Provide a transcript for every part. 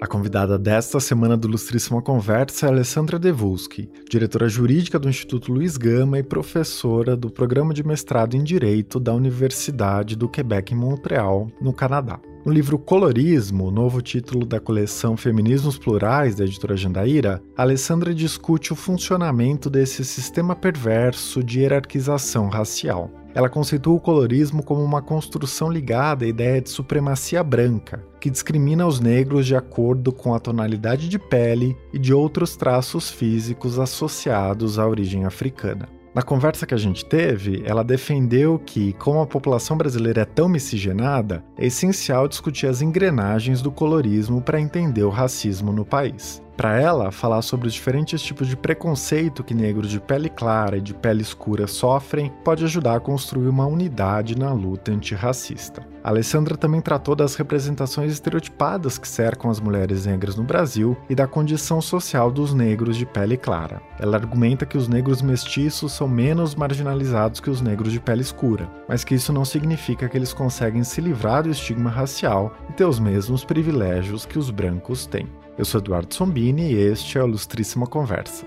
A convidada desta semana do Ilustríssima Conversa é Alessandra Devulski, diretora jurídica do Instituto Luiz Gama e professora do Programa de Mestrado em Direito da Universidade do Quebec em Montreal, no Canadá. No livro Colorismo, novo título da coleção Feminismos Plurais da editora Jandaíra, Alessandra discute o funcionamento desse sistema perverso de hierarquização racial. Ela conceitua o colorismo como uma construção ligada à ideia de supremacia branca, que discrimina os negros de acordo com a tonalidade de pele e de outros traços físicos associados à origem africana. Na conversa que a gente teve, ela defendeu que, como a população brasileira é tão miscigenada, é essencial discutir as engrenagens do colorismo para entender o racismo no país. Para ela, falar sobre os diferentes tipos de preconceito que negros de pele clara e de pele escura sofrem pode ajudar a construir uma unidade na luta antirracista. A Alessandra também tratou das representações estereotipadas que cercam as mulheres negras no Brasil e da condição social dos negros de pele clara. Ela argumenta que os negros mestiços são menos marginalizados que os negros de pele escura, mas que isso não significa que eles conseguem se livrar do estigma racial e ter os mesmos privilégios que os brancos têm. Eu sou Eduardo Sombini e este é o Ilustríssima Conversa.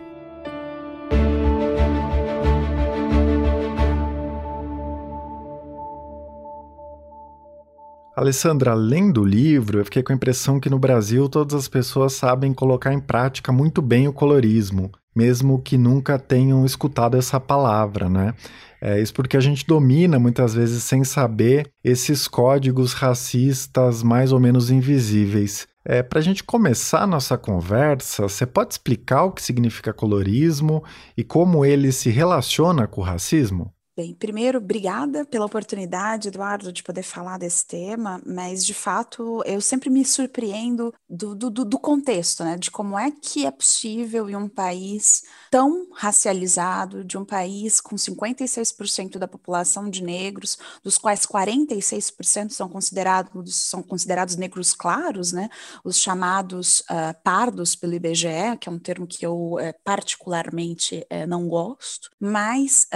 Alessandra, além do livro, eu fiquei com a impressão que no Brasil todas as pessoas sabem colocar em prática muito bem o colorismo, mesmo que nunca tenham escutado essa palavra, né? É isso porque a gente domina muitas vezes sem saber esses códigos racistas mais ou menos invisíveis. É, Para a gente começar a nossa conversa, você pode explicar o que significa colorismo e como ele se relaciona com o racismo? Bem, primeiro, obrigada pela oportunidade, Eduardo, de poder falar desse tema, mas de fato eu sempre me surpreendo do, do, do contexto, né? De como é que é possível em um país tão racializado, de um país com 56% da população de negros, dos quais 46% são considerados, são considerados negros claros, né? Os chamados uh, pardos pelo IBGE, que é um termo que eu uh, particularmente uh, não gosto, mas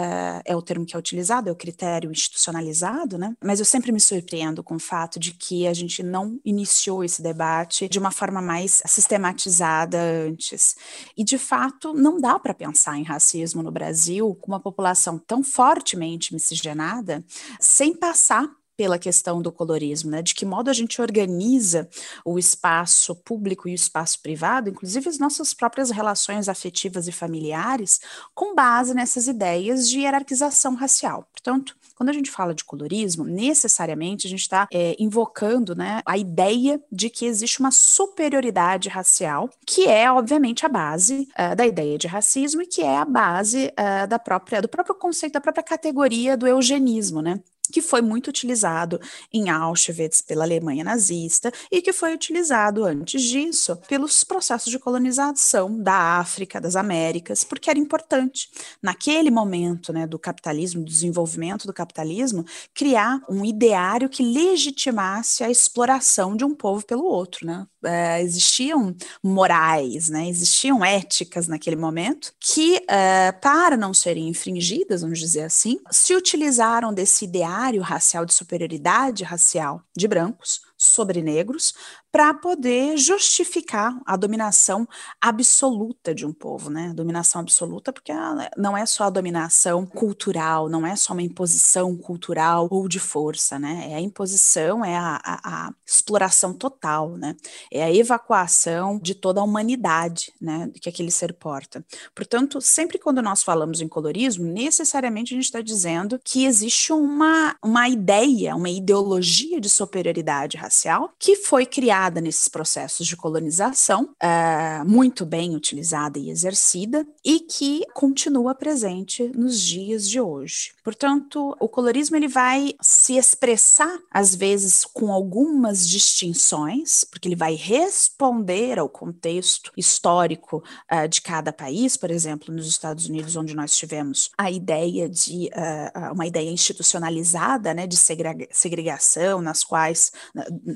é o termo que é utilizado, é o critério institucionalizado, né? Mas eu sempre me surpreendo com o fato de que a gente não iniciou esse debate de uma forma mais sistematizada antes. E, de fato, não dá para pensar em racismo no Brasil com uma população tão fortemente miscigenada sem passar pela questão do colorismo, né? De que modo a gente organiza o espaço público e o espaço privado, inclusive as nossas próprias relações afetivas e familiares, com base nessas ideias de hierarquização racial. Portanto, quando a gente fala de colorismo, necessariamente a gente está é, invocando né, a ideia de que existe uma superioridade racial, que é, obviamente, a base uh, da ideia de racismo e que é a base uh, da própria, do próprio conceito, da própria categoria do eugenismo, né? Que foi muito utilizado em Auschwitz pela Alemanha nazista e que foi utilizado antes disso pelos processos de colonização da África, das Américas, porque era importante naquele momento, né, do capitalismo, do desenvolvimento do capitalismo, criar um ideário que legitimasse a exploração de um povo pelo outro, né? É, existiam morais, né? Existiam éticas naquele momento que, é, para não serem infringidas, vamos dizer assim, se utilizaram desse ideário racial de superioridade racial de brancos sobre negros para poder justificar a dominação absoluta de um povo, né? Dominação absoluta, porque não é só a dominação cultural, não é só uma imposição cultural ou de força, né? É a imposição, é a, a, a exploração total, né? É a evacuação de toda a humanidade, né? Que aquele ser porta. Portanto, sempre quando nós falamos em colorismo, necessariamente a gente está dizendo que existe uma, uma ideia, uma ideologia de superioridade racial que foi criada nesses processos de colonização, é, muito bem utilizada e exercida, e que continua presente nos dias de hoje. Portanto, o colorismo ele vai se expressar às vezes com algumas distinções, porque ele vai responder ao contexto histórico uh, de cada país, por exemplo, nos Estados Unidos, onde nós tivemos a ideia de uh, uma ideia institucionalizada, né, de segregação, nas quais,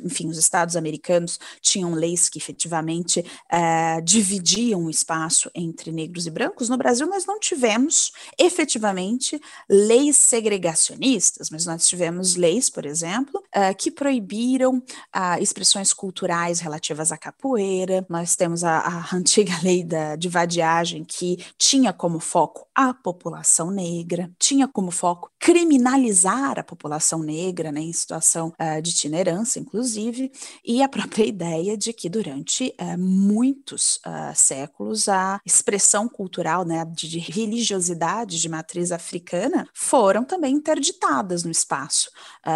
enfim, os estados americanos africanos tinham leis que efetivamente uh, dividiam o espaço entre negros e brancos. No Brasil, nós não tivemos efetivamente leis segregacionistas, mas nós tivemos leis, por exemplo, uh, que proibiram uh, expressões culturais relativas à capoeira. Nós temos a, a antiga lei da, de vadiagem que tinha como foco a população negra, tinha como foco criminalizar a população negra, né, em situação uh, de itinerância, inclusive, e a própria ideia de que durante uh, muitos uh, séculos a expressão cultural, né, de, de, religiosidade de matriz africana foram também interditadas no espaço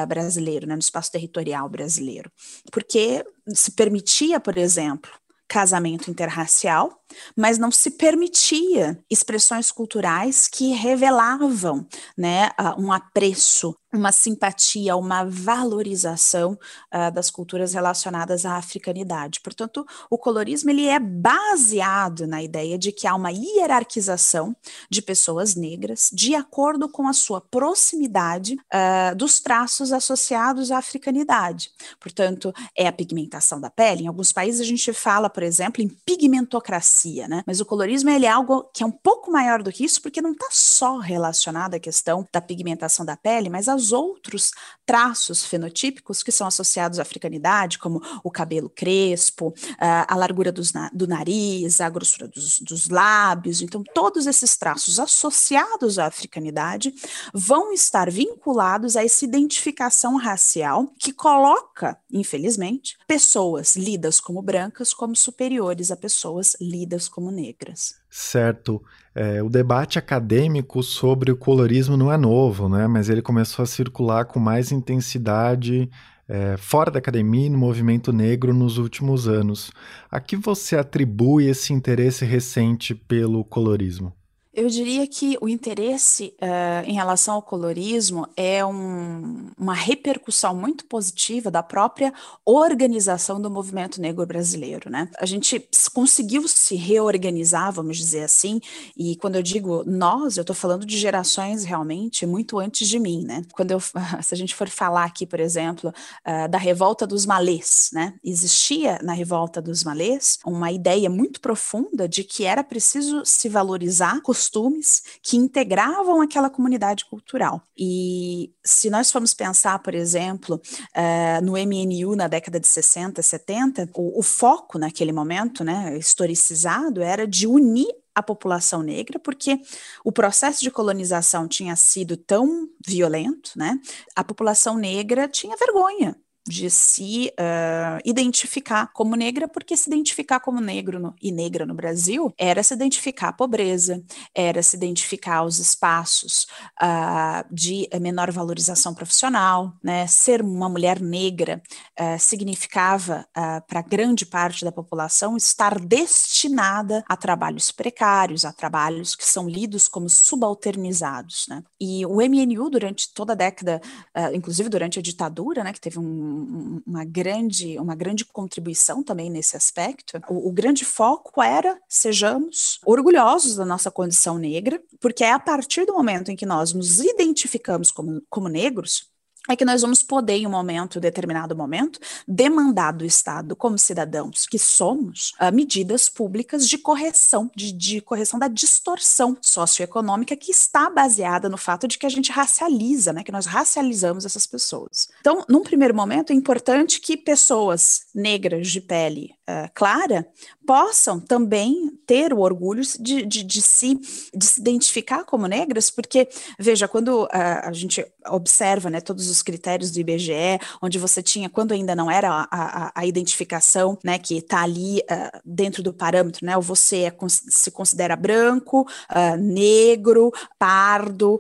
brasileiro, né, no espaço territorial brasileiro, porque se permitia, por exemplo, casamento interracial, mas não se permitia expressões culturais que revelavam né, um apreço uma simpatia, uma valorização uh, das culturas relacionadas à africanidade. Portanto, o colorismo ele é baseado na ideia de que há uma hierarquização de pessoas negras de acordo com a sua proximidade uh, dos traços associados à africanidade. Portanto, é a pigmentação da pele. Em alguns países a gente fala, por exemplo, em pigmentocracia, né? Mas o colorismo ele é algo que é um pouco maior do que isso, porque não está só relacionado à questão da pigmentação da pele, mas as outros traços fenotípicos que são associados à africanidade, como o cabelo crespo, a largura na do nariz, a grossura dos, dos lábios. Então, todos esses traços associados à africanidade vão estar vinculados a essa identificação racial que coloca, infelizmente, pessoas lidas como brancas como superiores a pessoas lidas como negras. Certo. É, o debate acadêmico sobre o colorismo não é novo, né? mas ele começou a circular com mais intensidade é, fora da academia e no movimento negro nos últimos anos. A que você atribui esse interesse recente pelo colorismo? Eu diria que o interesse uh, em relação ao colorismo é um, uma repercussão muito positiva da própria organização do movimento negro brasileiro, né? A gente conseguiu se reorganizar, vamos dizer assim, e quando eu digo nós, eu estou falando de gerações realmente muito antes de mim, né? Quando eu, se a gente for falar aqui, por exemplo, uh, da revolta dos malês, né? Existia na revolta dos malês uma ideia muito profunda de que era preciso se valorizar costumes que integravam aquela comunidade cultural. E se nós formos pensar, por exemplo, uh, no MNU na década de 60, 70, o, o foco naquele momento, né, historicizado, era de unir a população negra, porque o processo de colonização tinha sido tão violento, né? A população negra tinha vergonha de se uh, identificar como negra, porque se identificar como negro no, e negra no Brasil era se identificar a pobreza, era se identificar os espaços uh, de menor valorização profissional, né? Ser uma mulher negra uh, significava para grande parte da população estar destinada a trabalhos precários, a trabalhos que são lidos como subalternizados, né? E o MNU durante toda a década, inclusive durante a ditadura, né, que teve um uma, grande, uma grande contribuição também nesse aspecto. O, o grande foco era sejamos orgulhosos da nossa condição negra, porque é a partir do momento em que nós nos identificamos como, como negros é que nós vamos poder, em um momento, determinado momento, demandar do Estado, como cidadãos que somos, uh, medidas públicas de correção, de, de, correção da distorção socioeconômica que está baseada no fato de que a gente racializa, né, que nós racializamos essas pessoas. Então, num primeiro momento, é importante que pessoas negras de pele uh, clara possam também ter o orgulho de, de, de, se, de se identificar como negras, porque, veja, quando uh, a gente observa né, todos os critérios do IBGE, onde você tinha, quando ainda não era a, a, a identificação, né, que está ali uh, dentro do parâmetro, né, ou você é, se considera branco, negro, pardo,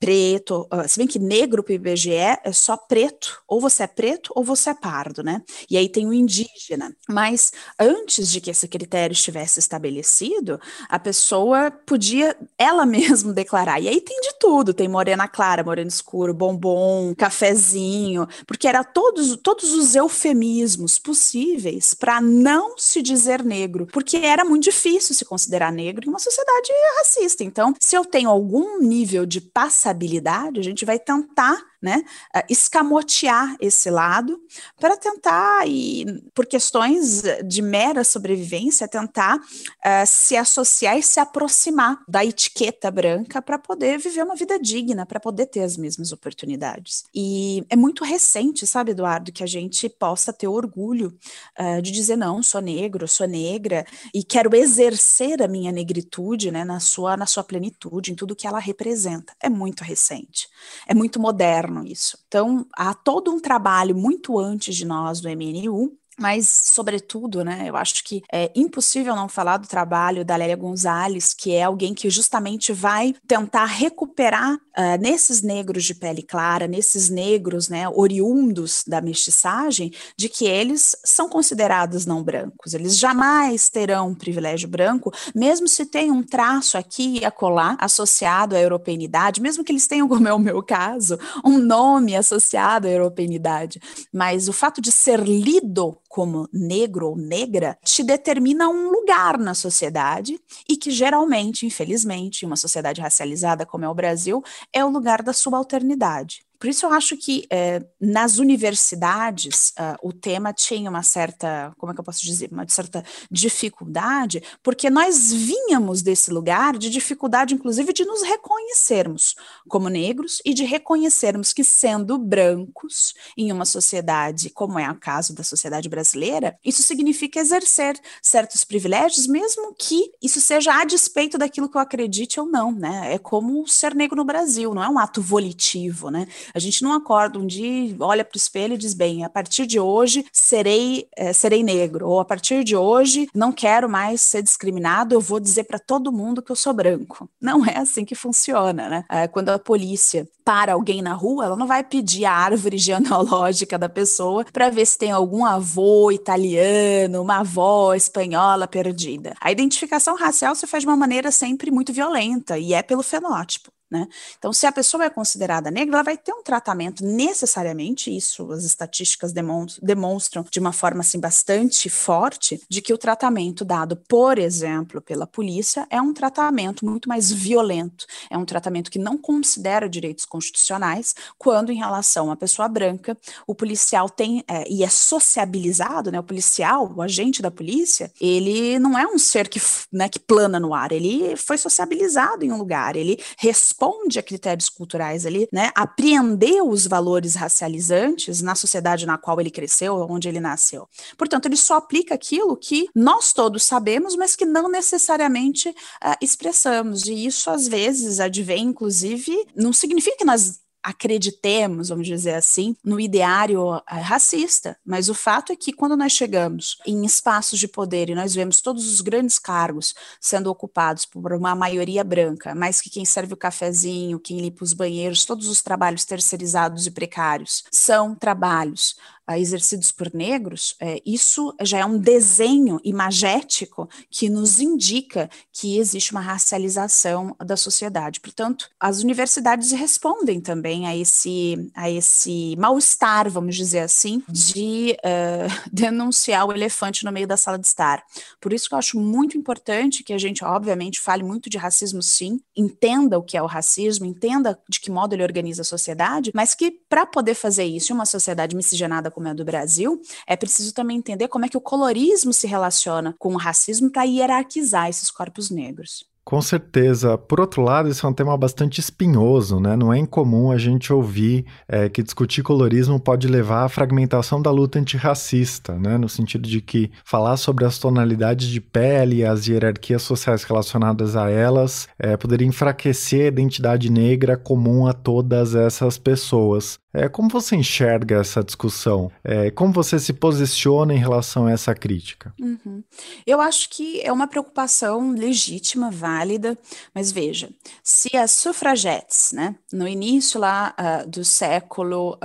preto, se bem que negro para o IBGE é só preto, ou você é preto ou você é pardo, né, e aí tem o indígena, mas antes de que esse critério estivesse estabelecido, a pessoa podia ela mesma declarar. E aí tem de tudo, tem morena clara, morena escuro, bombom, cafezinho, porque era todos, todos os eufemismos possíveis para não se dizer negro, porque era muito difícil se considerar negro em uma sociedade racista. Então, se eu tenho algum nível de passabilidade, a gente vai tentar né, uh, escamotear esse lado para tentar, e por questões de mera sobrevivência, tentar uh, se associar e se aproximar da etiqueta branca para poder viver uma vida digna, para poder ter as mesmas oportunidades. E é muito recente, sabe, Eduardo, que a gente possa ter orgulho uh, de dizer não, sou negro, sou negra e quero exercer a minha negritude, né, na sua na sua plenitude, em tudo que ela representa. É muito recente, é muito moderno isso. Então, há todo um trabalho muito antes de nós do MNU mas, sobretudo, né, eu acho que é impossível não falar do trabalho da Lélia Gonzalez, que é alguém que justamente vai tentar recuperar uh, nesses negros de pele clara, nesses negros né, oriundos da mestiçagem, de que eles são considerados não brancos. Eles jamais terão um privilégio branco, mesmo se tem um traço aqui e acolá associado à europeinidade, mesmo que eles tenham, como é o meu caso, um nome associado à europeinidade. Mas o fato de ser lido como negro ou negra te determina um lugar na sociedade e que geralmente, infelizmente, uma sociedade racializada como é o Brasil, é o lugar da subalternidade. Por isso eu acho que é, nas universidades uh, o tema tinha uma certa, como é que eu posso dizer, uma certa dificuldade, porque nós vínhamos desse lugar de dificuldade, inclusive, de nos reconhecermos como negros e de reconhecermos que, sendo brancos em uma sociedade, como é o caso da sociedade brasileira, isso significa exercer certos privilégios, mesmo que isso seja a despeito daquilo que eu acredite ou não, né? É como ser negro no Brasil, não é um ato volitivo, né? A gente não acorda um dia, olha para o espelho e diz: bem, a partir de hoje serei, é, serei negro, ou a partir de hoje não quero mais ser discriminado, eu vou dizer para todo mundo que eu sou branco. Não é assim que funciona, né? É, quando a polícia para alguém na rua, ela não vai pedir a árvore genealógica da pessoa para ver se tem algum avô italiano, uma avó espanhola perdida. A identificação racial se faz de uma maneira sempre muito violenta e é pelo fenótipo. Né? Então, se a pessoa é considerada negra, ela vai ter um tratamento necessariamente, isso as estatísticas demonstram de uma forma assim, bastante forte, de que o tratamento dado, por exemplo, pela polícia é um tratamento muito mais violento, é um tratamento que não considera direitos constitucionais, quando em relação à pessoa branca, o policial tem, é, e é sociabilizado, né? o policial, o agente da polícia, ele não é um ser que, né, que plana no ar, ele foi sociabilizado em um lugar, ele responde responde a critérios culturais ali, né? Apreendeu os valores racializantes na sociedade na qual ele cresceu, onde ele nasceu. Portanto, ele só aplica aquilo que nós todos sabemos, mas que não necessariamente uh, expressamos. E isso, às vezes, advém, inclusive, não significa que nós acreditemos, vamos dizer assim, no ideário eh, racista, mas o fato é que quando nós chegamos em espaços de poder e nós vemos todos os grandes cargos sendo ocupados por uma maioria branca, mas que quem serve o cafezinho, quem limpa os banheiros, todos os trabalhos terceirizados e precários são trabalhos exercidos por negros, é, isso já é um desenho imagético que nos indica que existe uma racialização da sociedade. Portanto, as universidades respondem também a esse, a esse mal-estar, vamos dizer assim, de uh, denunciar o elefante no meio da sala de estar. Por isso que eu acho muito importante que a gente, obviamente, fale muito de racismo, sim, entenda o que é o racismo, entenda de que modo ele organiza a sociedade, mas que para poder fazer isso em uma sociedade miscigenada como é do Brasil, é preciso também entender como é que o colorismo se relaciona com o racismo para hierarquizar esses corpos negros. Com certeza. Por outro lado, isso é um tema bastante espinhoso, né? Não é incomum a gente ouvir é, que discutir colorismo pode levar à fragmentação da luta antirracista, né? No sentido de que falar sobre as tonalidades de pele e as hierarquias sociais relacionadas a elas é, poderia enfraquecer a identidade negra comum a todas essas pessoas. É, como você enxerga essa discussão? É, como você se posiciona em relação a essa crítica? Uhum. Eu acho que é uma preocupação legítima, válida, mas veja, se as sufragetes, né, no início lá uh, do século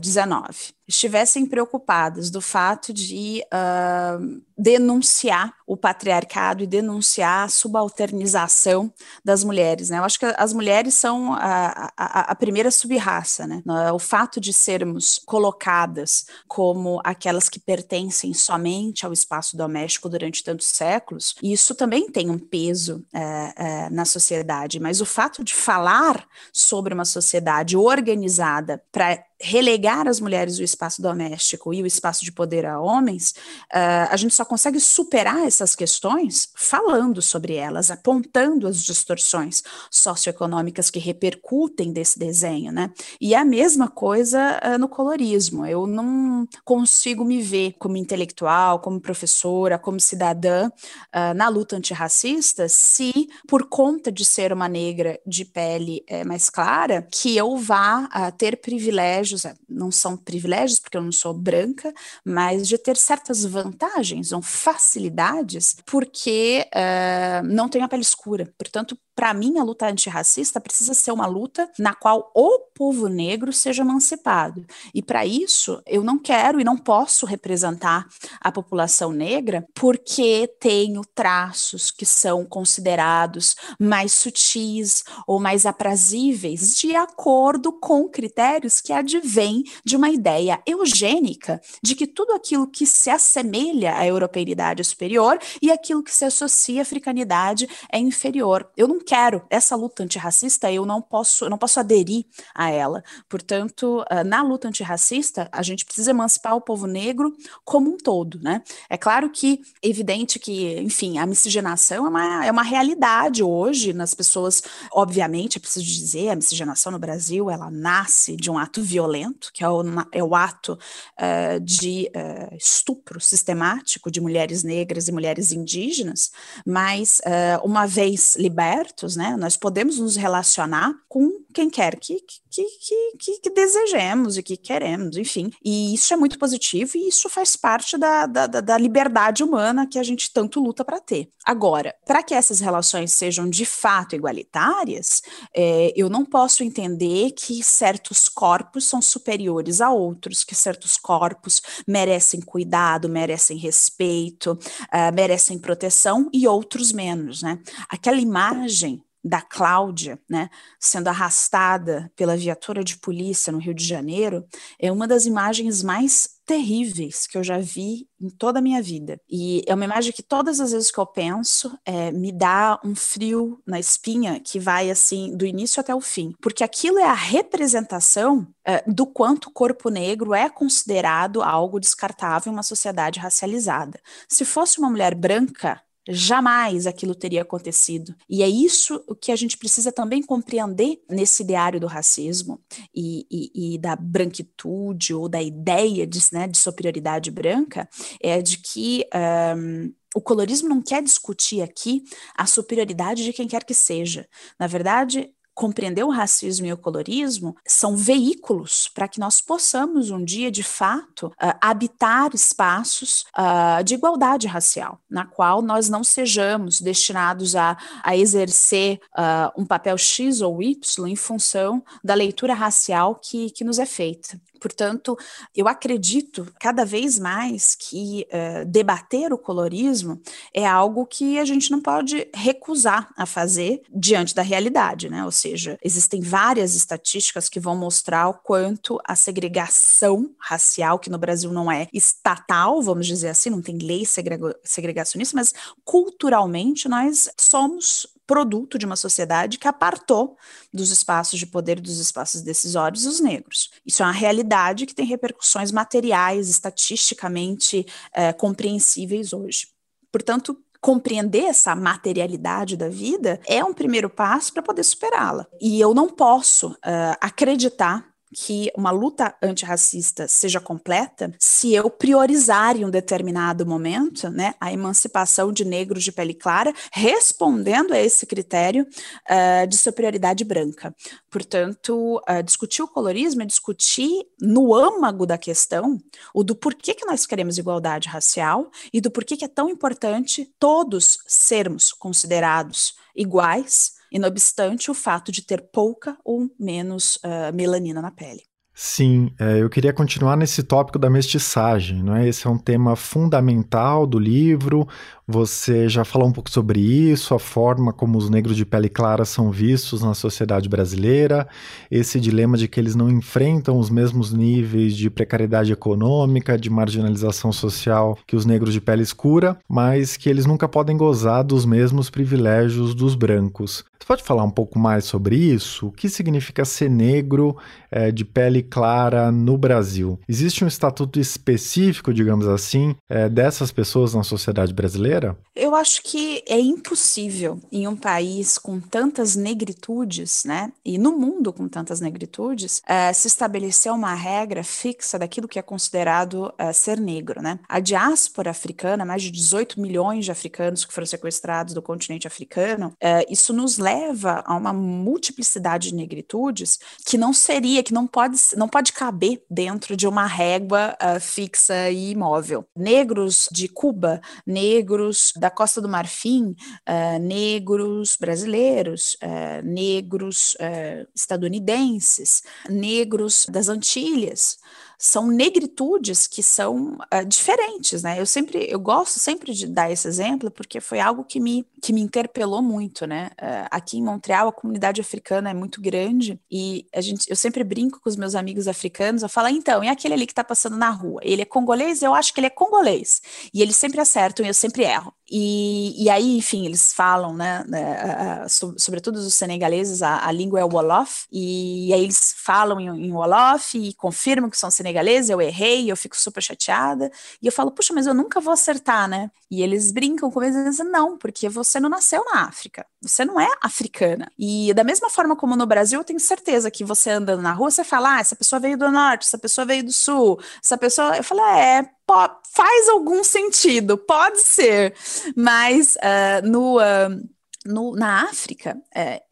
XIX, uh, estivessem preocupadas do fato de uh, denunciar o patriarcado e denunciar a subalternização das mulheres. Né? Eu acho que as mulheres são a, a, a primeira subraça. Né? O fato de sermos colocadas como aquelas que pertencem somente ao espaço doméstico durante tantos séculos, isso também tem um peso é, é, na sociedade, mas o fato de falar sobre uma sociedade organizada para relegar as mulheres o espaço doméstico e o espaço de poder a homens, uh, a gente só consegue superar essas questões falando sobre elas, apontando as distorções socioeconômicas que repercutem desse desenho, né? E é a mesma coisa uh, no colorismo. Eu não consigo me ver como intelectual, como professora, como cidadã uh, na luta antirracista se, por conta de ser uma negra de pele eh, mais clara, que eu vá ter privilégio privilégios, é, não são privilégios porque eu não sou branca, mas de ter certas vantagens ou facilidades porque uh, não tenho a pele escura. Portanto, para mim, a luta antirracista precisa ser uma luta na qual o povo negro seja emancipado. E para isso, eu não quero e não posso representar a população negra porque tenho traços que são considerados mais sutis ou mais aprazíveis de acordo com critérios que advêm de uma ideia eugênica de que tudo aquilo que se assemelha à europeidade é superior e aquilo que se associa à africanidade é inferior. Eu não quero essa luta antirracista, eu não posso, eu não posso aderir a ela. Portanto, ah, na luta antirracista, a gente precisa emancipar o povo negro como um todo, né? É claro que evidente que, enfim, a miscigenação é uma, é uma realidade hoje nas pessoas, obviamente, é preciso dizer, a miscigenação no Brasil, ela nasce de um ato violento, que é o, é o ato uh, de uh, estupro sistemático de mulheres negras e mulheres indígenas, mas uh, uma vez liberta abertos, né? Nós podemos nos relacionar com quem quer que, que, que, que, desejemos e que queremos, enfim. E isso é muito positivo e isso faz parte da, da, da liberdade humana que a gente tanto luta para ter. Agora, para que essas relações sejam de fato igualitárias, é, eu não posso entender que certos corpos são superiores a outros, que certos corpos merecem cuidado, merecem respeito, uh, merecem proteção e outros menos, né? Aquela imagem da Cláudia, né, sendo arrastada pela viatura de polícia no Rio de Janeiro, é uma das imagens mais terríveis que eu já vi em toda a minha vida. E é uma imagem que todas as vezes que eu penso, é, me dá um frio na espinha que vai assim do início até o fim, porque aquilo é a representação é, do quanto o corpo negro é considerado algo descartável em uma sociedade racializada. Se fosse uma mulher branca, Jamais aquilo teria acontecido. E é isso o que a gente precisa também compreender nesse ideário do racismo e, e, e da branquitude ou da ideia de, né, de superioridade branca, é de que um, o colorismo não quer discutir aqui a superioridade de quem quer que seja. Na verdade, compreender o racismo e o colorismo são veículos para que nós possamos um dia, de fato, uh, habitar espaços uh, de igualdade racial, na qual nós não sejamos destinados a, a exercer uh, um papel X ou Y em função da leitura racial que, que nos é feita. Portanto, eu acredito cada vez mais que uh, debater o colorismo é algo que a gente não pode recusar a fazer diante da realidade, né? Ou seja, existem várias estatísticas que vão mostrar o quanto a segregação racial, que no Brasil não é estatal, vamos dizer assim, não tem lei segregacionista, mas culturalmente nós somos produto de uma sociedade que apartou dos espaços de poder e dos espaços decisórios os negros. Isso é uma realidade que tem repercussões materiais, estatisticamente é, compreensíveis hoje. Portanto, compreender essa materialidade da vida é um primeiro passo para poder superá-la. E eu não posso uh, acreditar que uma luta antirracista seja completa se eu priorizar em um determinado momento né, a emancipação de negros de pele clara, respondendo a esse critério uh, de superioridade branca. Portanto, uh, discutir o colorismo é discutir no âmago da questão o do porquê que nós queremos igualdade racial e do porquê que é tão importante todos sermos considerados iguais e não obstante o fato de ter pouca ou menos uh, melanina na pele. Sim, é, eu queria continuar nesse tópico da mestiçagem, não é? Esse é um tema fundamental do livro. Você já falou um pouco sobre isso, a forma como os negros de pele clara são vistos na sociedade brasileira, esse dilema de que eles não enfrentam os mesmos níveis de precariedade econômica, de marginalização social que os negros de pele escura, mas que eles nunca podem gozar dos mesmos privilégios dos brancos. Você pode falar um pouco mais sobre isso? O que significa ser negro é, de pele clara no Brasil? Existe um estatuto específico, digamos assim, é, dessas pessoas na sociedade brasileira? Eu acho que é impossível em um país com tantas negritudes, né, e no mundo com tantas negritudes, é, se estabelecer uma regra fixa daquilo que é considerado é, ser negro, né? A diáspora africana, mais de 18 milhões de africanos que foram sequestrados do continente africano, é, isso nos leva a uma multiplicidade de negritudes que não seria, que não pode, não pode caber dentro de uma régua uh, fixa e imóvel. Negros de Cuba, negros da Costa do Marfim, uh, negros brasileiros, uh, negros estadunidenses, negros das Antilhas são negritudes que são uh, diferentes, né? Eu sempre, eu gosto sempre de dar esse exemplo porque foi algo que me, que me interpelou muito, né? Uh, aqui em Montreal a comunidade africana é muito grande e a gente, eu sempre brinco com os meus amigos africanos, eu falo, então, e aquele ali que tá passando na rua? Ele é congolês? Eu acho que ele é congolês. E eles sempre acertam e eu sempre erro. E, e aí, enfim, eles falam, né, uh, sobretudo os senegaleses, a, a, língua é o Wolof, e, e aí eles falam em, em Wolof e confirmam que são senegaleses, eu errei, eu fico super chateada, e eu falo, puxa, mas eu nunca vou acertar, né? E eles brincam comigo e dizem, não, porque você não nasceu na África, você não é africana. E da mesma forma como no Brasil, eu tenho certeza que você andando na rua, você fala, ah, essa pessoa veio do norte, essa pessoa veio do sul, essa pessoa. Eu falo, é, faz algum sentido, pode ser, mas uh, no, uh, no, na África, uh,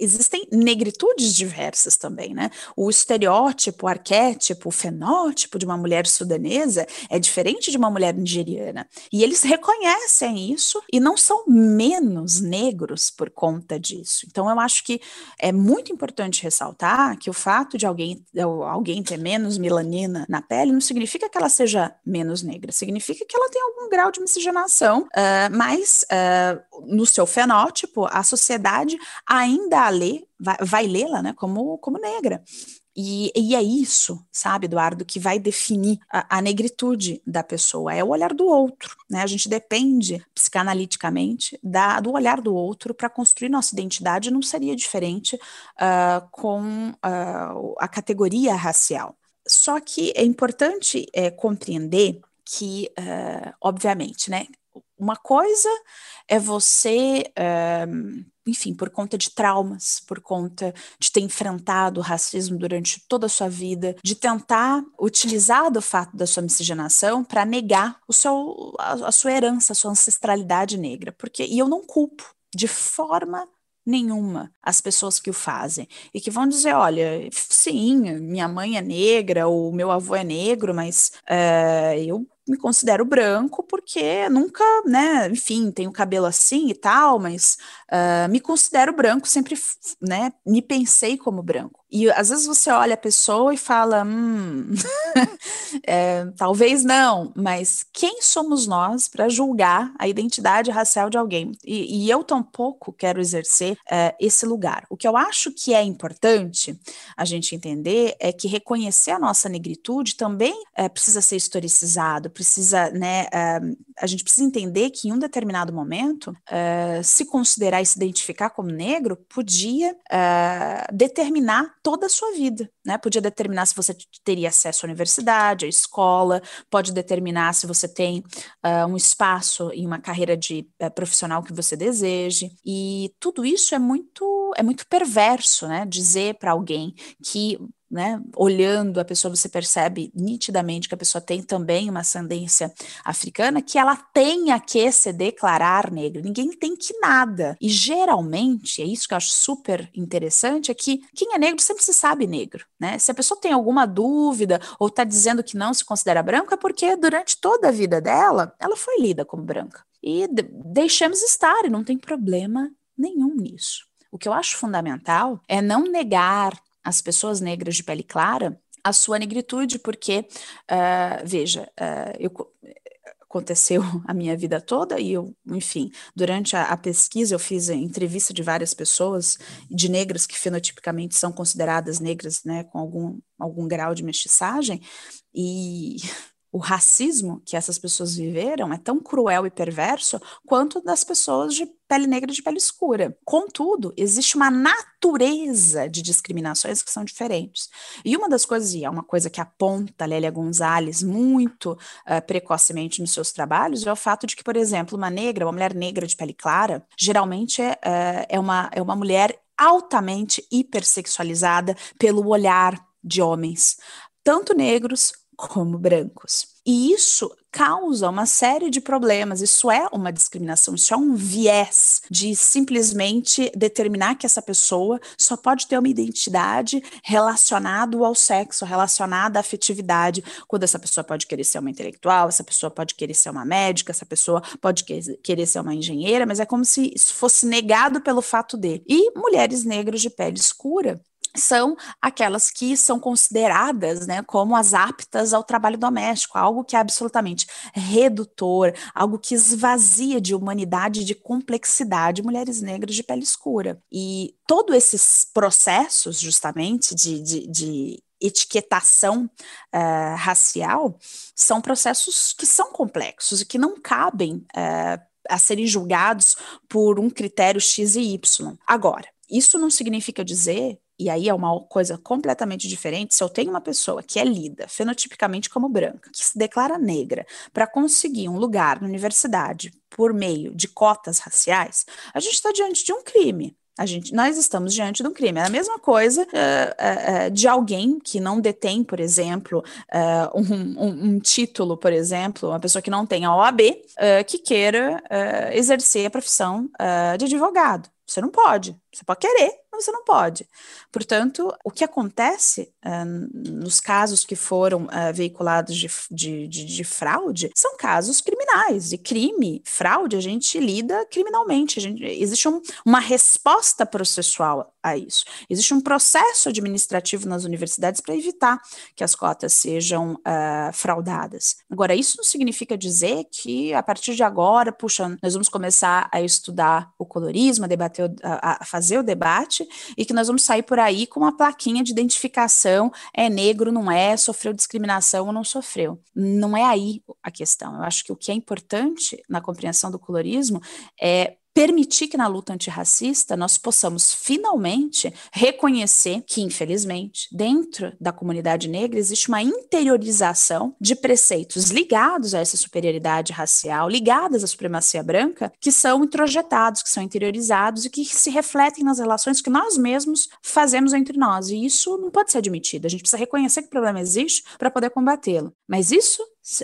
existem negritudes diversas também, né? O estereótipo, o arquétipo, o fenótipo de uma mulher sudanesa é diferente de uma mulher nigeriana. E eles reconhecem isso e não são menos negros por conta disso. Então, eu acho que é muito importante ressaltar que o fato de alguém, alguém ter menos melanina na pele não significa que ela seja menos negra, significa que ela tem algum grau de miscigenação, uh, mas uh, no seu fenótipo, a sociedade ainda lê, vai, vai lê-la né, como, como negra. E, e, é isso, sabe, Eduardo, que vai definir a, a, negritude da pessoa, é o olhar do outro, né? A gente depende, psicanaliticamente, da, do olhar do outro para construir nossa identidade, não seria diferente uh, com uh, a categoria racial. Só que é importante é, compreender que, uh, obviamente, né, uma coisa é você, uh, enfim, por conta de traumas, por conta de ter enfrentado o racismo durante toda a sua vida, de tentar utilizar do fato da sua miscigenação para negar o seu, a, a sua herança, a sua ancestralidade negra. Porque, e eu não culpo de forma nenhuma as pessoas que o fazem e que vão dizer, olha, sim, minha mãe é negra ou meu avô é negro, mas uh, eu me considero branco porque nunca, né, enfim, tenho cabelo assim e tal, mas uh, me considero branco, sempre, né, me pensei como branco. E às vezes você olha a pessoa e fala, hum, é, talvez não, mas quem somos nós para julgar a identidade racial de alguém? E, e eu tampouco quero exercer uh, esse lugar. O que eu acho que é importante a gente entender é que reconhecer a nossa negritude também uh, precisa ser historicizado, precisa, né, uh, a gente precisa entender que em um determinado momento, se considerar e se identificar como negro podia determinar toda a sua vida, né? Podia determinar se você teria acesso à universidade, à escola, pode determinar se você tem uh, um espaço em uma carreira de uh, profissional que você deseje. E tudo isso é muito é muito perverso, né? Dizer para alguém que né, olhando a pessoa, você percebe nitidamente que a pessoa tem também uma ascendência africana, que ela tenha que se declarar negra. Ninguém tem que nada. E geralmente, é isso que eu acho super interessante, é que quem é negro sempre se sabe negro. Né? Se a pessoa tem alguma dúvida ou está dizendo que não se considera branca, é porque durante toda a vida dela, ela foi lida como branca. E deixamos estar, e não tem problema nenhum nisso. O que eu acho fundamental é não negar as pessoas negras de pele clara a sua negritude, porque, uh, veja, uh, eu, aconteceu a minha vida toda e eu, enfim, durante a, a, pesquisa eu fiz entrevista de várias pessoas de negras que fenotipicamente são consideradas negras, né, com algum, algum grau de mestiçagem e o racismo que essas pessoas viveram é tão cruel e perverso quanto das pessoas de pele negra e de pele escura. Contudo, existe uma natureza de discriminações que são diferentes. E uma das coisas, e é uma coisa que aponta Lélia Gonzalez muito uh, precocemente nos seus trabalhos, é o fato de que, por exemplo, uma negra, uma mulher negra de pele clara, geralmente é, uh, é, uma, é uma mulher altamente hipersexualizada pelo olhar de homens, tanto negros como brancos. E isso causa uma série de problemas. Isso é uma discriminação, isso é um viés de simplesmente determinar que essa pessoa só pode ter uma identidade relacionada ao sexo, relacionada à afetividade, quando essa pessoa pode querer ser uma intelectual, essa pessoa pode querer ser uma médica, essa pessoa pode querer ser uma engenheira, mas é como se isso fosse negado pelo fato de. E mulheres negras de pele escura são aquelas que são consideradas né, como as aptas ao trabalho doméstico, algo que é absolutamente redutor, algo que esvazia de humanidade, de complexidade, mulheres negras de pele escura. E todos esses processos, justamente, de, de, de etiquetação uh, racial, são processos que são complexos e que não cabem uh, a serem julgados por um critério X e Y. Agora, isso não significa dizer e aí é uma coisa completamente diferente. Se eu tenho uma pessoa que é lida fenotipicamente como branca, que se declara negra, para conseguir um lugar na universidade por meio de cotas raciais, a gente está diante de um crime. A gente, nós estamos diante de um crime. É a mesma coisa uh, uh, uh, de alguém que não detém, por exemplo, um, um, um, título, por exemplo, uma pessoa que não tem a OAB, que queira exercer a profissão de advogado. Você não pode. Você pode querer, você não pode. Portanto, o que acontece uh, nos casos que foram uh, veiculados de, de, de, de, fraude são casos criminais. E crime, fraude, a gente lida criminalmente. Gente, existe um, uma resposta processual a isso. Existe um processo administrativo nas universidades para evitar que as cotas sejam uh, fraudadas. Agora, isso não significa dizer que a partir de agora, puxa, nós vamos começar a estudar o colorismo, a debater, a, a fazer o debate e que nós vamos sair por aí com uma plaquinha de identificação: é negro, não é, sofreu discriminação ou não sofreu. Não é aí a questão. Eu acho que o que é importante na compreensão do colorismo é permitir que na luta antirracista nós possamos finalmente reconhecer que, infelizmente, dentro da comunidade negra existe uma interiorização de preceitos ligados a essa superioridade racial, ligadas à supremacia branca, que são introjetados, que são interiorizados e que se refletem nas relações que nós mesmos fazemos entre nós. E isso não pode ser admitido. A gente precisa reconhecer que o problema existe para poder combatê-lo. Mas isso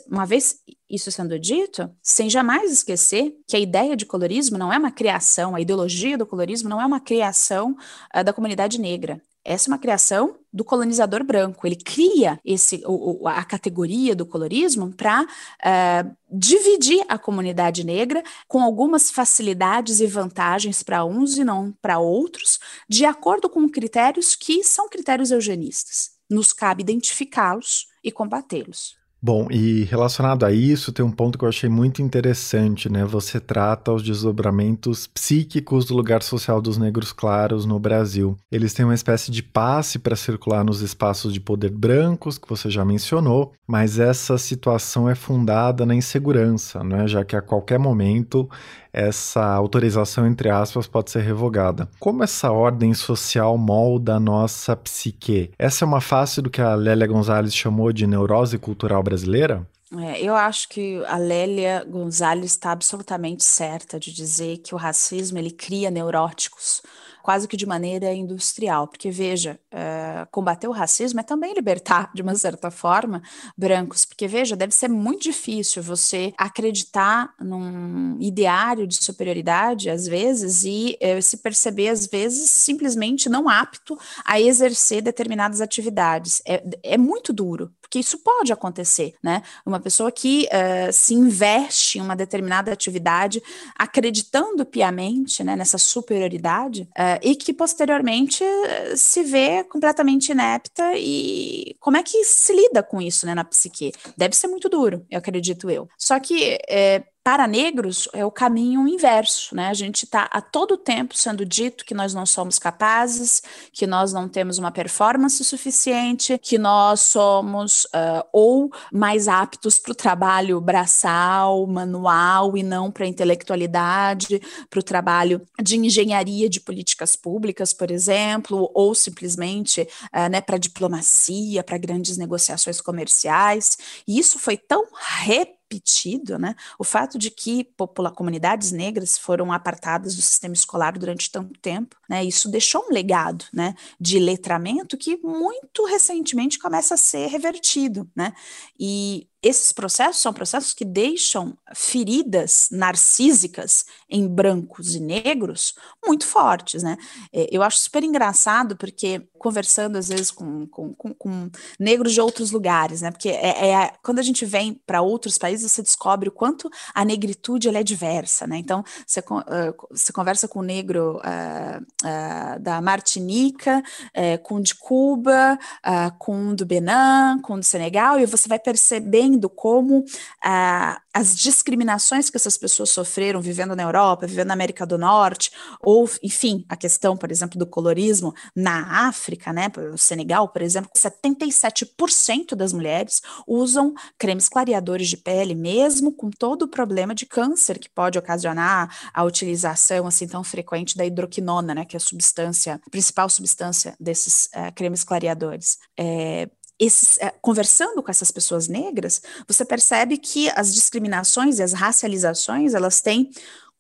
uma vez isso sendo dito, sem jamais esquecer que a ideia de colorismo não é uma criação, a ideologia do colorismo não é uma criação uh, da comunidade negra. Essa é uma criação do colonizador branco. Ele cria esse, o, a categoria do colorismo para uh, ah, dividir a comunidade negra com algumas facilidades e vantagens para uns e não para outros, de acordo com critérios que são critérios eugenistas. Nos cabe identificá-los e combatê-los. Bom, e relacionado a isso, tem um ponto que eu achei muito interessante, né? Você trata os desdobramentos psíquicos do lugar social dos negros claros no Brasil. Eles têm uma espécie de passe para circular nos espaços de poder brancos, que você já mencionou, mas essa situação é fundada na insegurança, né? Já que a qualquer momento essa autorização, entre aspas, pode ser revogada. Como essa ordem social molda a nossa psique? Essa é uma face do que a Lélia Gonzalez chamou de neurose cultural brasileira? É, eu acho que a Lélia Gonzalez está absolutamente certa de dizer que o racismo ele cria neuróticos quase que de maneira industrial, porque veja, uh, combater o racismo é também libertar, de uma certa forma, brancos, porque veja, deve ser muito difícil você acreditar num ideário de superioridade, às vezes, e uh, se perceber, às vezes, simplesmente não apto a exercer determinadas atividades. É, é muito duro, porque isso pode acontecer, né? Uma pessoa que uh, se investe em uma determinada atividade, acreditando piamente né, nessa superioridade, uh, e que posteriormente se vê completamente inepta e como é que se lida com isso, né, na psique? Deve ser muito duro, eu acredito eu. Só que para negros é o caminho inverso, né? A gente está a todo tempo sendo dito que nós não somos capazes, que nós não temos uma performance suficiente, que nós somos uh, ou mais aptos para o trabalho braçal, manual e não para a intelectualidade, para o trabalho de engenharia de políticas públicas, por exemplo, ou simplesmente uh, né, para diplomacia, para grandes negociações comerciais. E isso foi tão repetido repetido, né? O fato de que popula comunidades negras foram apartadas do sistema escolar durante tanto tempo, né? Isso deixou um legado, né? De letramento que muito recentemente começa a ser revertido, né? E esses processos são processos que deixam feridas narcísicas em brancos e negros muito fortes, né? É, eu acho super engraçado porque conversando às vezes com, com, com, com negros de outros lugares, né? Porque é, é quando a gente vem para outros países você descobre o quanto a negritude ela é diversa, né? Então você, uh, você conversa com o negro uh, uh, da Martinica, com de Cuba, com do Benin, com do Senegal e você vai percebendo vendo como ah, as discriminações que essas pessoas sofreram vivendo na Europa, vivendo na América do Norte, ou, enfim, a questão, por exemplo, do colorismo na África, né, o Senegal, por exemplo, 77% das mulheres usam cremes clareadores de pele, mesmo com todo o problema de câncer que pode ocasionar a utilização assim tão frequente da hidroquinona, né, que é a substância, a principal substância desses uh, cremes clareadores. É, esses, é, conversando com essas pessoas negras, você percebe que as discriminações e as racializações elas têm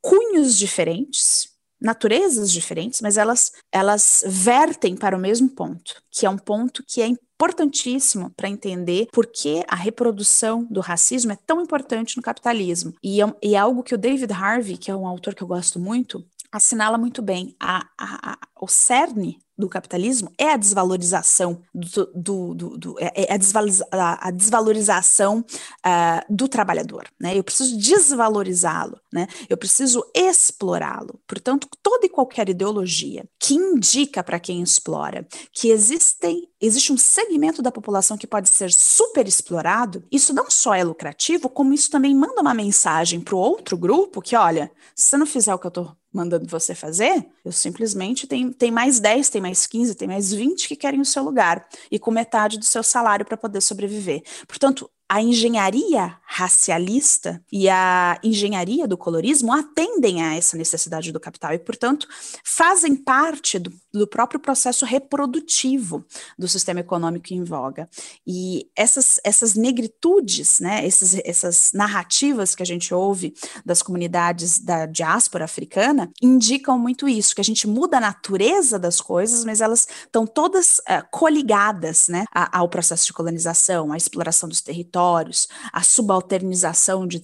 cunhos diferentes, naturezas diferentes, mas elas, elas vertem para o mesmo ponto, que é um ponto que é importantíssimo para entender por que a reprodução do racismo é tão importante no capitalismo. E é, e é algo que o David Harvey, que é um autor que eu gosto muito, assinala muito bem. A, a, a, o cerne do capitalismo é a desvalorização do, do, do, do é, é a, desvaloriza, a, desvalorização uh, do trabalhador, né? Eu preciso desvalorizá-lo, né? Eu preciso explorá-lo. Portanto, toda e qualquer ideologia que indica para quem explora que existem existe um segmento da população que pode ser super explorado, isso não só é lucrativo, como isso também manda uma mensagem para o outro grupo que, olha, se você não fizer o que eu estou mandando você fazer, eu simplesmente tem, tem mais 10, tem mais 15, tem mais 20 que querem o seu lugar e com metade do seu salário para poder sobreviver. Portanto, a engenharia racialista e a engenharia do colorismo atendem a essa necessidade do capital e, portanto, fazem parte do, do, próprio processo reprodutivo do sistema econômico em voga. E essas, essas negritudes, né, essas, essas narrativas que a gente ouve das comunidades da diáspora africana indicam muito isso, que a gente muda a natureza das coisas, mas elas estão todas uh, coligadas né, ao processo de colonização, à exploração dos territórios territórios, a subalternização de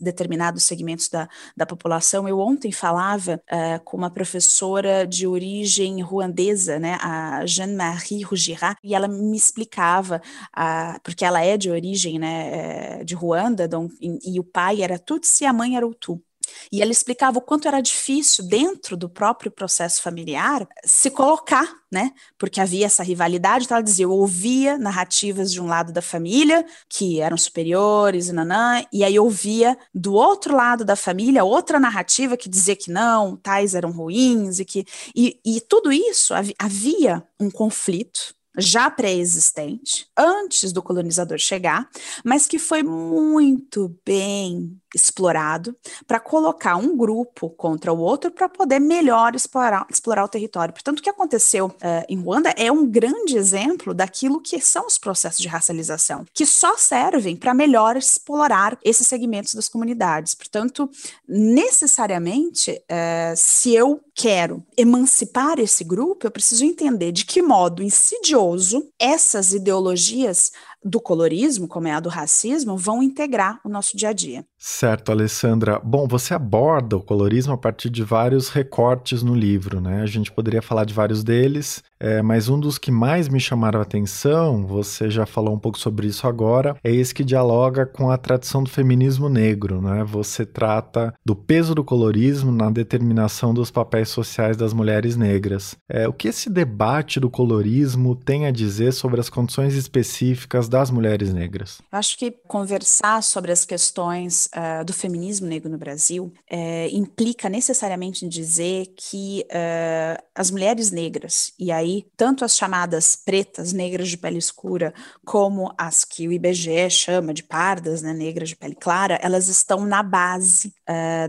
determinados segmentos da, da população. Eu ontem falava uh, com uma professora de origem ruandesa, né, a Jeanne-Marie Rougirat, e ela me explicava, uh, porque ela é de origem né, eh, de Ruanda, e, e o pai era Tutsi e a mãe era Hutu. E ela explicava o quanto era difícil, dentro do próprio processo familiar, se colocar, né? Porque havia essa rivalidade. Então, ela dizia: eu ouvia narrativas de um lado da família, que eram superiores, e nanã, e aí ouvia do outro lado da família outra narrativa que dizia que não, tais eram ruins, e que. E, e tudo isso havia um conflito já pré-existente, antes do colonizador chegar, mas que foi muito bem explorado para colocar um grupo contra o outro para poder melhor explorar, explorar o território. Portanto, o que aconteceu uh, em Ruanda é um grande exemplo daquilo que são os processos de racialização, que só servem para melhor explorar esses segmentos das comunidades. Portanto, necessariamente, uh, se eu quero emancipar esse grupo, eu preciso entender de que modo insidioso essas ideologias do colorismo, como é a do racismo, vão integrar o nosso dia a dia. Certo, Alessandra. Bom, você aborda o colorismo a partir de vários recortes no livro, né? A gente poderia falar de vários deles, é, mas um dos que mais me chamaram a atenção, você já falou um pouco sobre isso agora, é esse que dialoga com a tradição do feminismo negro, né? Você trata do peso do colorismo na determinação dos papéis sociais das mulheres negras. É, o que esse debate do colorismo tem a dizer sobre as condições específicas das mulheres negras? Acho que conversar sobre as questões uh, do feminismo negro no Brasil uh, implica necessariamente em dizer que uh, as mulheres negras, e aí tanto as chamadas pretas, negras de pele escura, como as que o IBGE chama de pardas, né, negras de pele clara, elas estão na base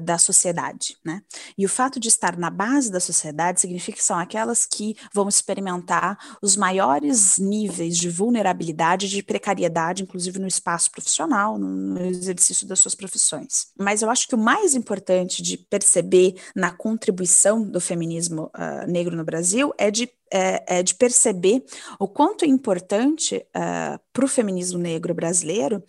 da sociedade, né? E o fato de estar na base da sociedade significa que são aquelas que vão experimentar os maiores níveis de vulnerabilidade, de precariedade, inclusive no espaço profissional, no exercício das suas profissões. Mas eu acho que o mais importante de perceber na contribuição do feminismo uh, negro no Brasil é de é, é de perceber o quanto é importante é, para o feminismo negro brasileiro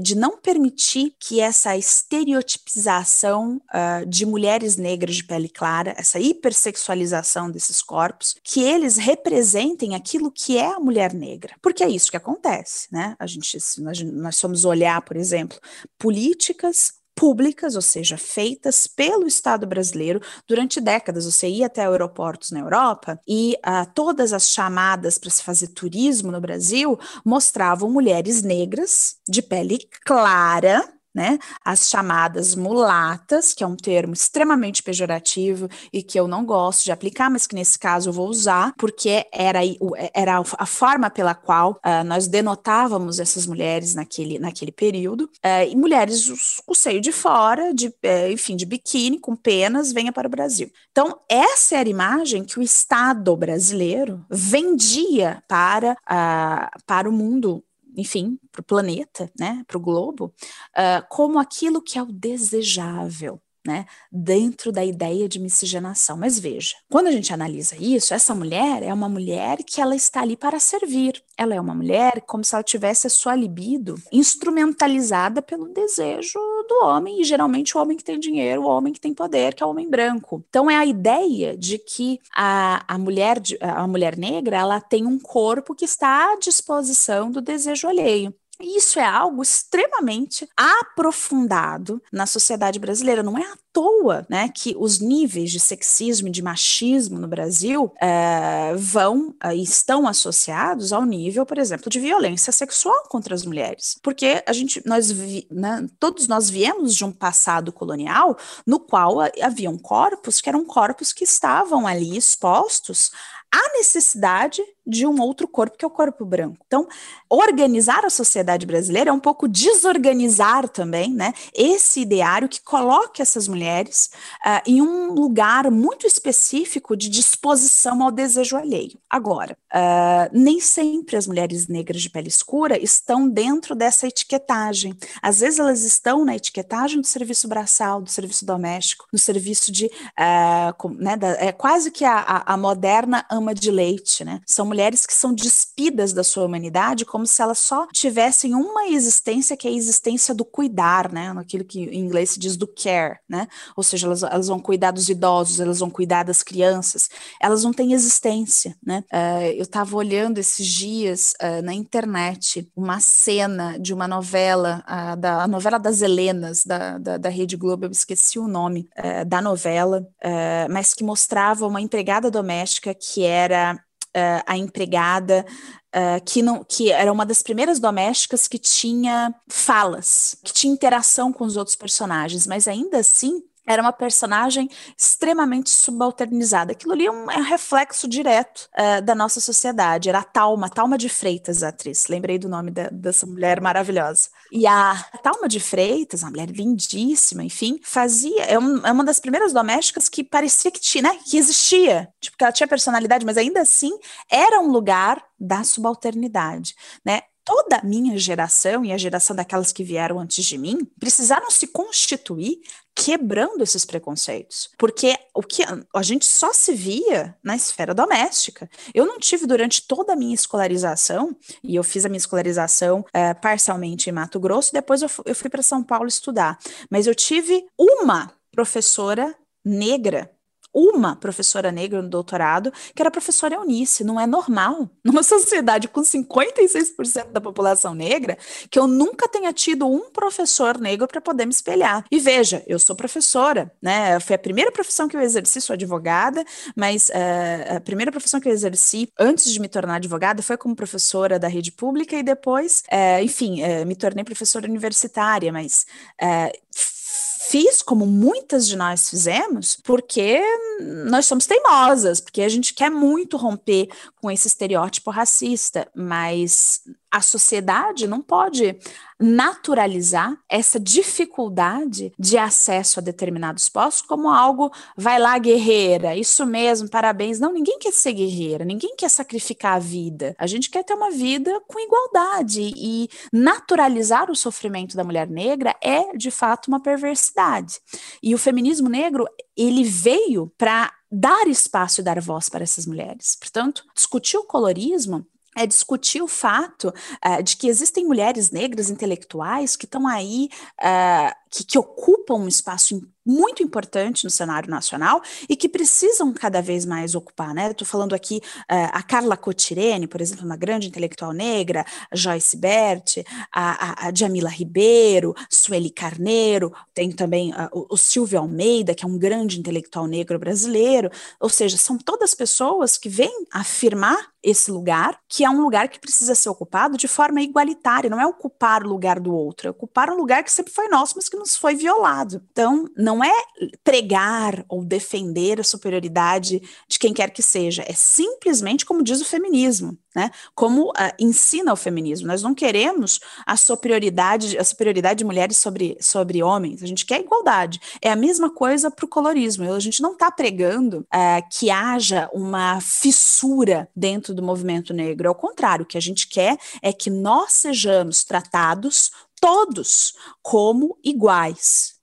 de não permitir que essa estereotipização uh, de mulheres negras de pele clara, essa hipersexualização desses corpos, que eles representem aquilo que é a mulher negra. Porque é isso que acontece, né? A gente, nós, nós somos olhar, por exemplo, políticas públicas, ou seja, feitas pelo Estado brasileiro durante décadas. Você ia até aeroportos na Europa e uh, todas as chamadas para se fazer turismo no Brasil mostravam mulheres negras de pele clara né? As chamadas mulatas, que é um termo extremamente pejorativo e que eu não gosto de aplicar, mas que nesse caso eu vou usar, porque era, era a forma pela qual uh, nós denotávamos essas mulheres naquele, naquele período, uh, e mulheres com o seio de fora, de, uh, enfim, de biquíni, com penas, venha para o Brasil. Então, essa era a imagem que o Estado brasileiro vendia para, para o mundo enfim, para o planeta, né, para o globo, uh, como aquilo que é o desejável, né, dentro da ideia de miscigenação. Mas veja, quando a gente analisa isso, essa mulher é uma mulher que ela está ali para servir. Ela é uma mulher como se ela tivesse a sua libido instrumentalizada pelo desejo do homem, e geralmente o homem que tem dinheiro, o homem que tem poder, que é o homem branco. Então é a ideia de que a, a, mulher, a mulher negra ela tem um corpo que está à disposição do desejo alheio. Isso é algo extremamente aprofundado na sociedade brasileira. Não é à toa né, que os níveis de sexismo e de machismo no Brasil é, vão é, estão associados ao nível, por exemplo, de violência sexual contra as mulheres. Porque a gente, nós, vi, né, todos nós viemos de um passado colonial no qual haviam corpos que eram corpos que estavam ali expostos a necessidade de um outro corpo, que é o corpo branco. Então, organizar a sociedade brasileira é um pouco desorganizar também, né? Esse ideário que coloca essas mulheres uh, em um lugar muito específico de disposição ao desejo alheio. Agora, uh, nem sempre as mulheres negras de pele escura estão dentro dessa etiquetagem. Às vezes elas estão na etiquetagem do serviço braçal, do serviço doméstico, no serviço de, uh, com, né, da, é quase que a, a, a moderna ama de leite, né? São mulheres que são despidas da sua humanidade como se elas só tivessem uma existência que é a existência do cuidar, né? Naquilo que em inglês se diz do care, né? Ou seja, elas, elas vão cuidar dos idosos, elas vão cuidar das crianças, elas não têm existência, né? Uh, eu estava olhando esses dias uh, na internet uma cena de uma novela, uh, da, a novela das Helenas, da, da, da Rede Globo, eu esqueci o nome da novela, mas que mostrava uma empregada doméstica que era uh, a empregada uh, que, não, que era uma das primeiras domésticas que tinha falas, que tinha interação com os outros personagens, mas ainda assim era uma personagem extremamente subalternizada. Aquilo ali é um, é um reflexo direto uh, da nossa sociedade. Era a Talma, Talma de Freitas, a atriz. Lembrei do nome de, dessa mulher maravilhosa. E a Talma de Freitas, uma mulher lindíssima, enfim, fazia. É, um, é uma das primeiras domésticas que parecia que tinha, né? Que existia. Tipo, que ela tinha personalidade, mas ainda assim era um lugar da subalternidade, né? Toda a minha geração e a geração daquelas que vieram antes de mim precisaram se constituir quebrando esses preconceitos, porque o que a gente só se via na esfera doméstica. Eu não tive durante toda a minha escolarização, e eu fiz a minha escolarização é, parcialmente em Mato Grosso, depois eu, eu fui para São Paulo estudar, mas eu tive uma professora negra uma professora negra no doutorado, que era a professora Eunice. Não é normal, numa sociedade com 56% da população negra, que eu nunca tenha tido um professor negro para poder me espelhar. E veja, eu sou professora, né? Foi a primeira profissão que eu exerci, sou advogada, mas uh, a primeira profissão que eu exerci antes de me tornar advogada foi como professora da rede pública e depois, uh, enfim, uh, me tornei professora universitária, mas fiz como muitas de nós fizemos, porque nós somos teimosas, porque a gente quer muito romper com esse estereótipo racista, mas a sociedade não pode naturalizar essa dificuldade de acesso a determinados postos como algo, vai lá, guerreira, isso mesmo, parabéns. Não, ninguém quer ser guerreira, ninguém quer sacrificar a vida. A gente quer ter uma vida com igualdade e naturalizar o sofrimento da mulher negra é, de fato, uma perversidade. E o feminismo negro, ele veio para dar espaço e dar voz para essas mulheres. Portanto, discutir o colorismo é discutir o fato uh, de que existem mulheres negras intelectuais que estão aí, uh, que, que, ocupam um espaço muito importante no cenário nacional e que precisam cada vez mais ocupar, né? Estou falando aqui uh, a Carla Cotirene, por exemplo, uma grande intelectual negra, a Joyce Bert, a, a, a Jamila Ribeiro, Sueli Carneiro, tem também uh, o, o Silvio Almeida, que é um grande intelectual negro brasileiro, ou seja, são todas pessoas que vêm afirmar esse lugar, que é um lugar que precisa ser ocupado de forma igualitária, não é ocupar o lugar do outro, é ocupar um lugar que sempre foi nosso, mas que nos foi violado. Então, não é pregar ou defender a superioridade de quem quer que seja, é simplesmente como diz o feminismo, né? Como uh, ensina o feminismo. Nós não queremos a superioridade, a superioridade de mulheres sobre, sobre homens, a gente quer igualdade. É a mesma coisa para o colorismo. A gente não está pregando uh, que haja uma fissura dentro do movimento negro. Ao contrário, o que a gente quer é que nós sejamos tratados todos como iguais,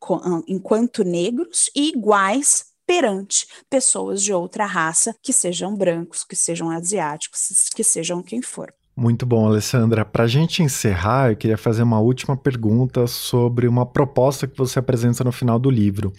enquanto negros e iguais perante pessoas de outra raça, que sejam brancos, que sejam asiáticos, que sejam quem for. Muito bom, Alessandra. Para a gente encerrar, eu queria fazer uma última pergunta sobre uma proposta que você apresenta no final do livro,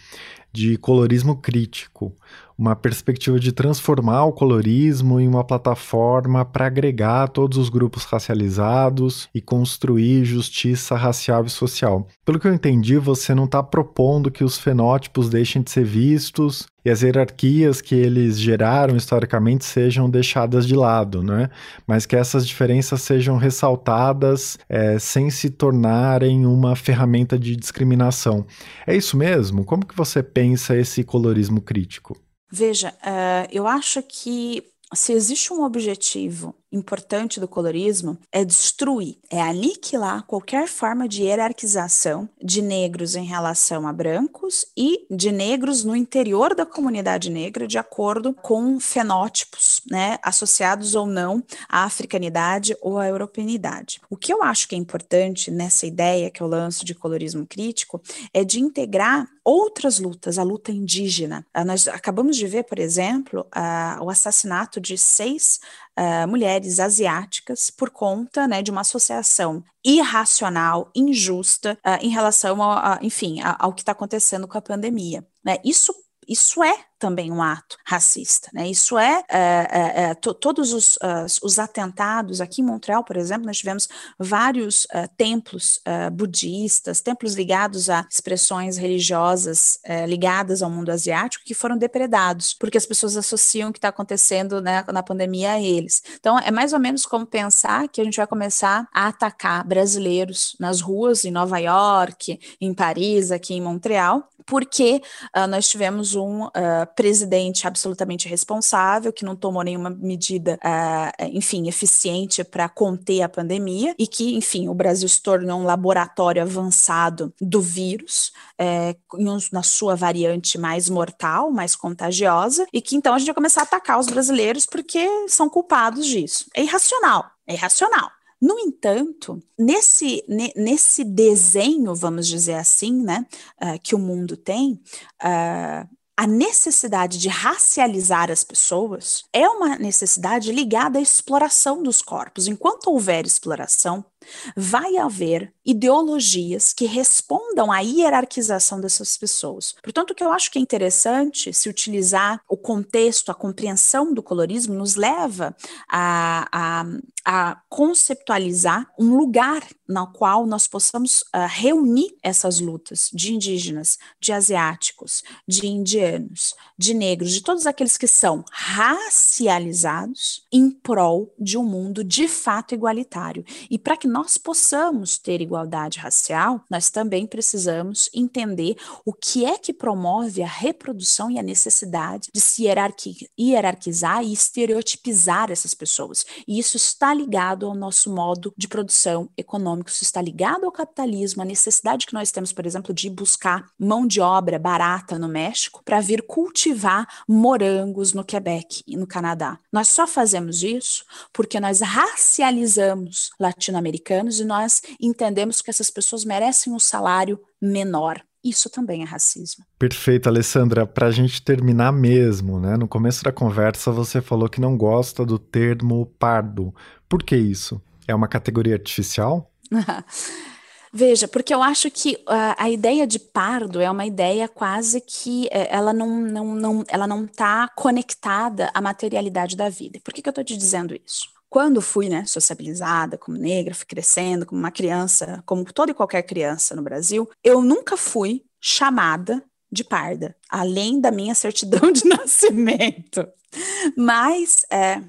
de colorismo crítico uma perspectiva de transformar o colorismo em uma plataforma para agregar todos os grupos racializados e construir justiça racial e social. Pelo que eu entendi, você não está propondo que os fenótipos deixem de ser vistos e as hierarquias que eles geraram historicamente sejam deixadas de lado, né? mas que essas diferenças sejam ressaltadas é, sem se tornarem uma ferramenta de discriminação. É isso mesmo? Como que você pensa esse colorismo crítico? Veja, uh, eu acho que se existe um objetivo importante do colorismo é destruir, é aniquilar qualquer forma de hierarquização de negros em relação a brancos e de negros no interior da comunidade negra de acordo com fenótipos, né, associados ou não à africanidade ou à europeanidade. O que eu acho que é importante nessa ideia que eu lanço de colorismo crítico é de integrar outras lutas, a luta indígena. Ah, nós acabamos de ver, por exemplo, uh, o assassinato de seis uh, mulheres asiáticas por conta né, de uma associação irracional, injusta, uh, em relação, a, a enfim, a, ao que está acontecendo com a pandemia. Né? Isso isso é também um ato racista, né? Isso é, é, é, é todos os, uh, os atentados aqui em Montreal, por exemplo, nós tivemos vários uh, templos uh, budistas, templos ligados a expressões religiosas eh, ligadas ao mundo asiático que foram depredados, porque as pessoas associam o que está acontecendo né, na pandemia a eles. Então, é mais ou menos como pensar que a gente vai começar a atacar brasileiros nas ruas em Nova York, em Paris, aqui em Montreal, porque nós tivemos um presidente absolutamente responsável, que não tomou nenhuma medida, uh, enfim, eficiente para conter a pandemia e que, enfim, o Brasil se tornou um laboratório avançado do vírus, é, na sua variante mais mortal, mais contagiosa, e que então a gente vai começar a atacar os brasileiros porque são culpados disso. É irracional, é irracional. No entanto, nesse, nesse desenho, vamos dizer assim, né, uh, que o mundo tem, uh, a necessidade de racializar as pessoas é uma necessidade ligada à exploração dos corpos. Enquanto houver exploração, vai haver ideologias que respondam à hierarquização dessas pessoas. Portanto, o que eu acho que é interessante se utilizar o contexto, a compreensão do colorismo, nos leva a, a, a conceptualizar um lugar no qual nós possamos uh, reunir essas lutas de indígenas, de asiáticos, de indianos, de negros, de todos aqueles que são racializados em prol de um mundo de fato igualitário. E para que nós possamos ter igualdade racial, nós também precisamos entender o que é que promove a reprodução e a necessidade de se hierarquizar e estereotipizar essas pessoas. E isso está ligado ao nosso modo de produção econômico, isso está ligado ao capitalismo, a necessidade que nós temos, por exemplo, de buscar mão de obra barata no México para vir cultivar morangos no Quebec e no Canadá. Nós só fazemos isso porque nós racializamos latino-americanos e nós entendemos que essas pessoas merecem um salário menor. Isso também é racismo. Perfeito, Alessandra. Para a gente terminar mesmo, né? No começo da conversa você falou que não gosta do termo pardo. Por que isso? É uma categoria artificial? Veja, porque eu acho que uh, a ideia de pardo é uma ideia quase que uh, ela não não, não ela não está conectada à materialidade da vida. Por que, que eu estou te dizendo isso? Quando fui né, sociabilizada como negra, fui crescendo como uma criança, como toda e qualquer criança no Brasil, eu nunca fui chamada de parda, além da minha certidão de nascimento. Mas é,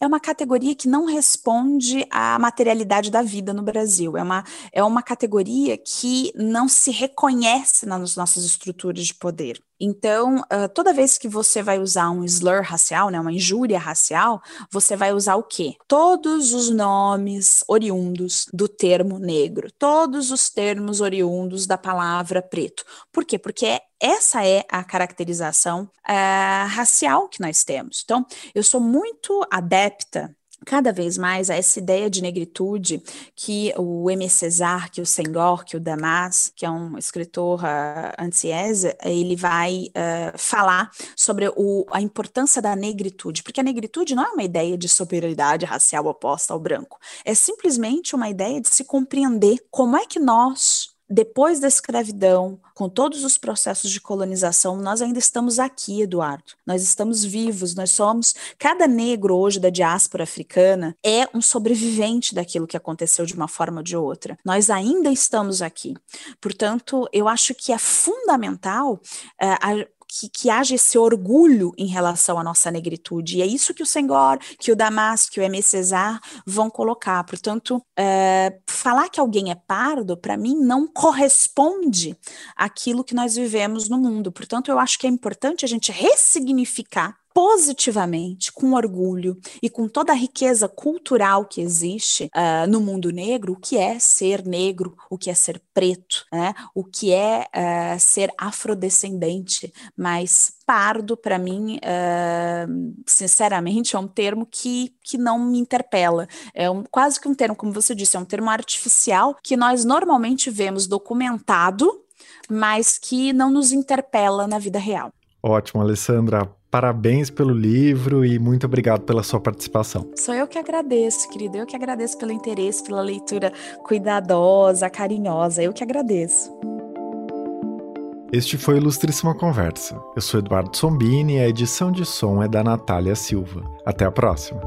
é uma categoria que não responde à materialidade da vida no Brasil. É uma, é uma categoria que não se reconhece nas nossas estruturas de poder. Então, uh, toda vez que você vai usar um slur racial, né, uma injúria racial, você vai usar o quê? Todos os nomes oriundos do termo negro, todos os termos oriundos da palavra preto. Por quê? Porque essa é a caracterização uh, racial que nós temos. Então, eu sou muito adepta cada vez mais a essa ideia de negritude que o M. César, que o Senghor, que o Damas, que é um escritor uh, antiese, ele vai uh, falar sobre o, a importância da negritude, porque a negritude não é uma ideia de superioridade racial oposta ao branco, é simplesmente uma ideia de se compreender como é que nós depois da escravidão, com todos os processos de colonização, nós ainda estamos aqui, Eduardo. Nós estamos vivos, nós somos. Cada negro hoje da diáspora africana é um sobrevivente daquilo que aconteceu de uma forma ou de outra. Nós ainda estamos aqui. Portanto, eu acho que é fundamental uh, a, que, que haja esse orgulho em relação à nossa negritude. E é isso que o Senghor, que o Damas, que o M. César vão colocar. Portanto, é, falar que alguém é pardo, para mim, não corresponde àquilo que nós vivemos no mundo. Portanto, eu acho que é importante a gente ressignificar positivamente, com orgulho e com toda a riqueza cultural que existe uh, no mundo negro, o que é ser negro, o que é ser preto, né? o que é uh, ser afrodescendente, mas pardo, para mim, uh, sinceramente, é um termo que, que não me interpela. É um, quase que um termo, como você disse, é um termo artificial que nós normalmente vemos documentado, mas que não nos interpela na vida real. Ótimo, Alessandra. Parabéns pelo livro e muito obrigado pela sua participação. Sou eu que agradeço, querido. Eu que agradeço pelo interesse, pela leitura cuidadosa, carinhosa. Eu que agradeço. Este foi Ilustríssima Conversa. Eu sou Eduardo Sombini e a edição de som é da Natália Silva. Até a próxima.